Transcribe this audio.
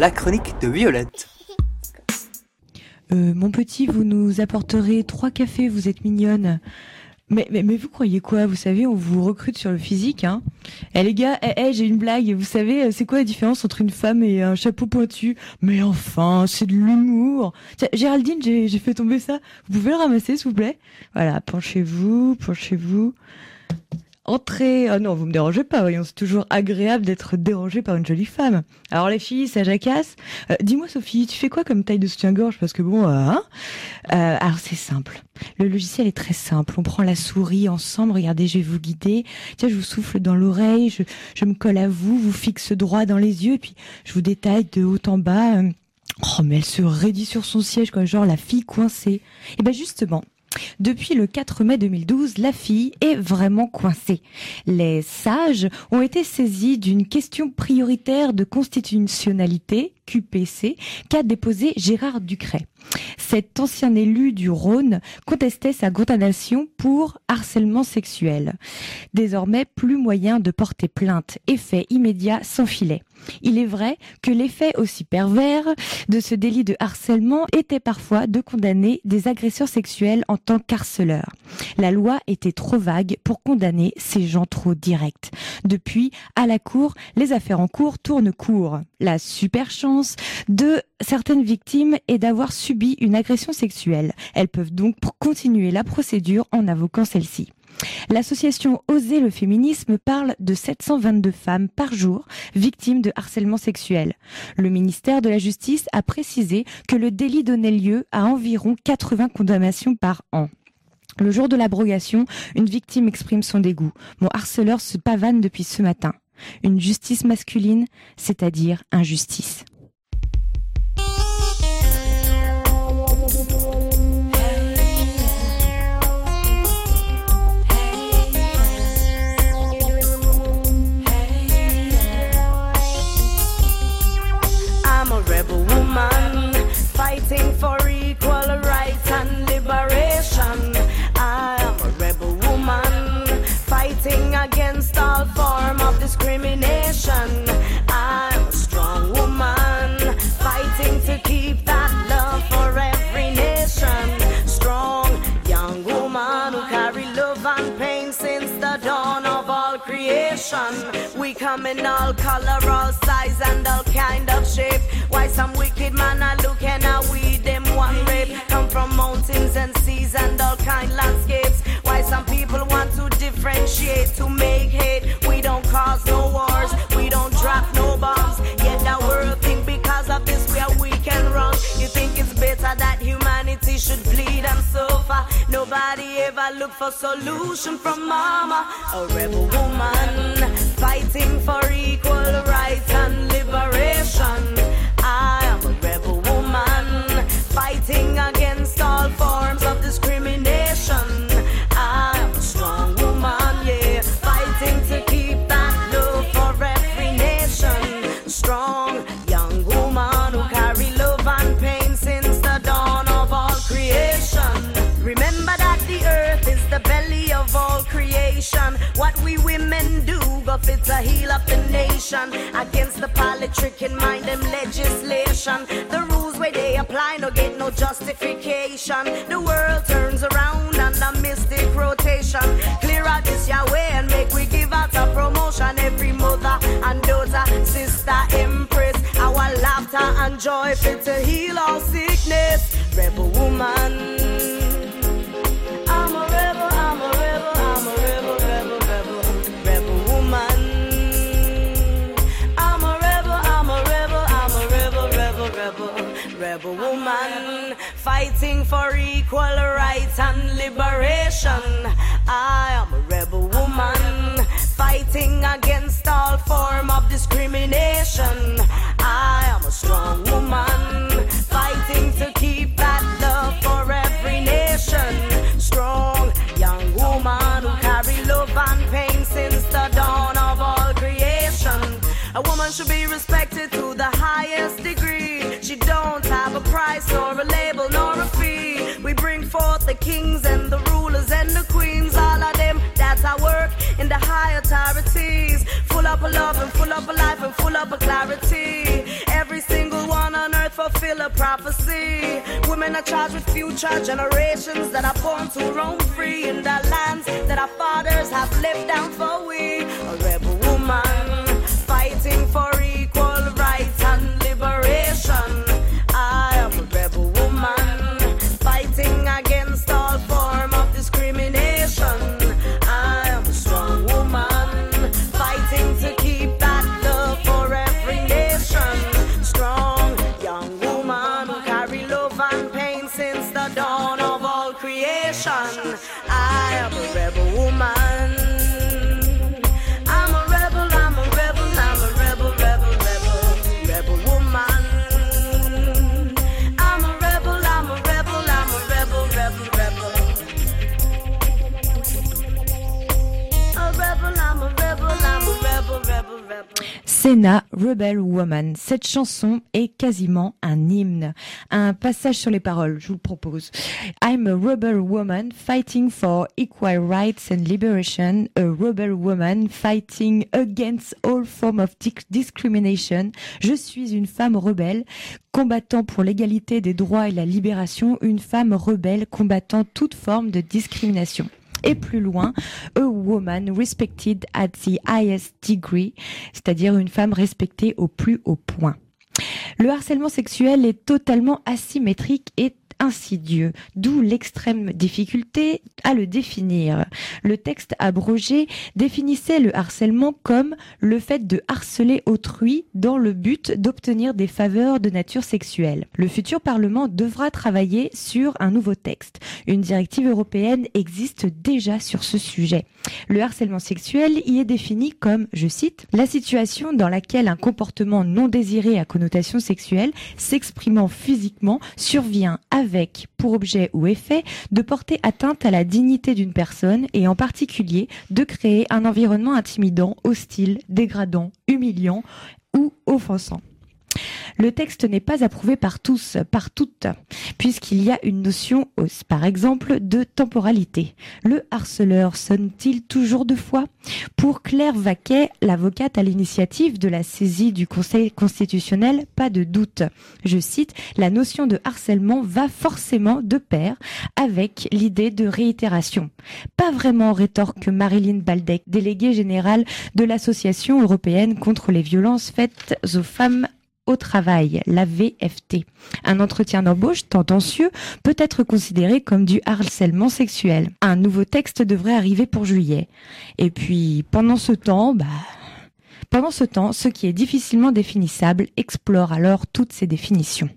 la chronique de Violette. Euh, mon petit, vous nous apporterez trois cafés, vous êtes mignonne. Mais, mais, mais vous croyez quoi? Vous savez, on vous recrute sur le physique. Hein eh les gars, eh, eh, j'ai une blague. Vous savez, c'est quoi la différence entre une femme et un chapeau pointu? Mais enfin, c'est de l'humour. Géraldine, j'ai fait tomber ça. Vous pouvez le ramasser, s'il vous plaît? Voilà, penchez-vous, penchez-vous. Entrez. Ah non, vous me dérangez pas, voyons, c'est toujours agréable d'être dérangé par une jolie femme. Alors les filles, ça jacasse. Euh, dis-moi Sophie, tu fais quoi comme taille de soutien-gorge? Parce que bon, euh, hein? Euh, Alors c'est simple. Le logiciel est très simple. On prend la souris ensemble. Regardez, je vais vous guider. Tiens, je vous souffle dans l'oreille. Je, je me colle à vous, vous fixe droit dans les yeux, et puis je vous détaille de haut en bas. Oh, mais elle se raidit sur son siège, quoi, genre la fille coincée. Et eh ben justement, depuis le 4 mai 2012, la fille est vraiment coincée. Les sages ont été saisis d'une question prioritaire de constitutionnalité, Qu'a déposé Gérard Ducret. Cet ancien élu du Rhône contestait sa condamnation pour harcèlement sexuel. Désormais, plus moyen de porter plainte. Effet immédiat sans filet. Il est vrai que l'effet aussi pervers de ce délit de harcèlement était parfois de condamner des agresseurs sexuels en tant qu'harceleurs. La loi était trop vague pour condamner ces gens trop directs. Depuis, à la cour, les affaires en cours tournent court. La super chance de certaines victimes est d'avoir subi une agression sexuelle. Elles peuvent donc continuer la procédure en invoquant celle-ci. L'association Oser le féminisme parle de 722 femmes par jour victimes de harcèlement sexuel. Le ministère de la Justice a précisé que le délit donnait lieu à environ 80 condamnations par an. Le jour de l'abrogation, une victime exprime son dégoût. Mon harceleur se pavane depuis ce matin. Une justice masculine, c'est-à-dire injustice. Against all form of discrimination. I'm a strong woman, fighting to keep that love for every nation. Strong young woman who carry love and pain since the dawn of all creation. We come in all color, all size, and all kind of shape. Why some wicked man are looking at we them one rape? Come from mountains and seas and all kind landscapes. Why some people want to differentiate to make hate? We Nobody ever look for solution from mama, a rebel woman to heal up the nation against the politic in mind them legislation. The rules where they apply no get no justification. The world turns around and a mystic rotation. Clear out this Yahweh and make we give out a promotion. Every mother and daughter, sister, empress, our laughter and joy fit to heal all sickness. Rebel woman. Rebel woman. Fighting for equal rights and liberation. I am a rebel woman. Fighting against all form of discrimination. I am a strong woman. Fighting to keep that love for every nation. Strong young woman who carry love and pain since the dawn of all creation. A woman should be respected up of love and full up of life and full up of clarity. Every single one on earth fulfill a prophecy. Women are charged with future generations that are born to roam free in the lands that our fathers have left down for we. Rebel Woman. Cette chanson est quasiment un hymne. Un passage sur les paroles, je vous propose. I'm a rebel woman fighting for equal rights and liberation. A rebel woman fighting against all forms of discrimination. Je suis une femme rebelle combattant pour l'égalité des droits et la libération. Une femme rebelle combattant toute forme de discrimination. Et plus loin, a woman respected at the highest degree, c'est-à-dire une femme respectée au plus haut point. Le harcèlement sexuel est totalement asymétrique et insidieux, d'où l'extrême difficulté à le définir. Le texte abrogé définissait le harcèlement comme le fait de harceler autrui dans le but d'obtenir des faveurs de nature sexuelle. Le futur Parlement devra travailler sur un nouveau texte. Une directive européenne existe déjà sur ce sujet. Le harcèlement sexuel y est défini comme, je cite, la situation dans laquelle un comportement non désiré à connotation sexuelle s'exprimant physiquement survient pour objet ou effet de porter atteinte à la dignité d'une personne et en particulier de créer un environnement intimidant, hostile, dégradant, humiliant ou offensant. Le texte n'est pas approuvé par tous, par toutes, puisqu'il y a une notion, par exemple, de temporalité. Le harceleur sonne-t-il toujours deux fois? Pour Claire Vaquet, l'avocate à l'initiative de la saisie du Conseil constitutionnel, pas de doute. Je cite, la notion de harcèlement va forcément de pair avec l'idée de réitération. Pas vraiment, rétorque Marilyn Baldec, déléguée générale de l'Association européenne contre les violences faites aux femmes au travail, la VFT. Un entretien d'embauche tendancieux peut être considéré comme du harcèlement sexuel. Un nouveau texte devrait arriver pour juillet. Et puis, pendant ce temps, bah, pendant ce temps, ce qui est difficilement définissable explore alors toutes ces définitions.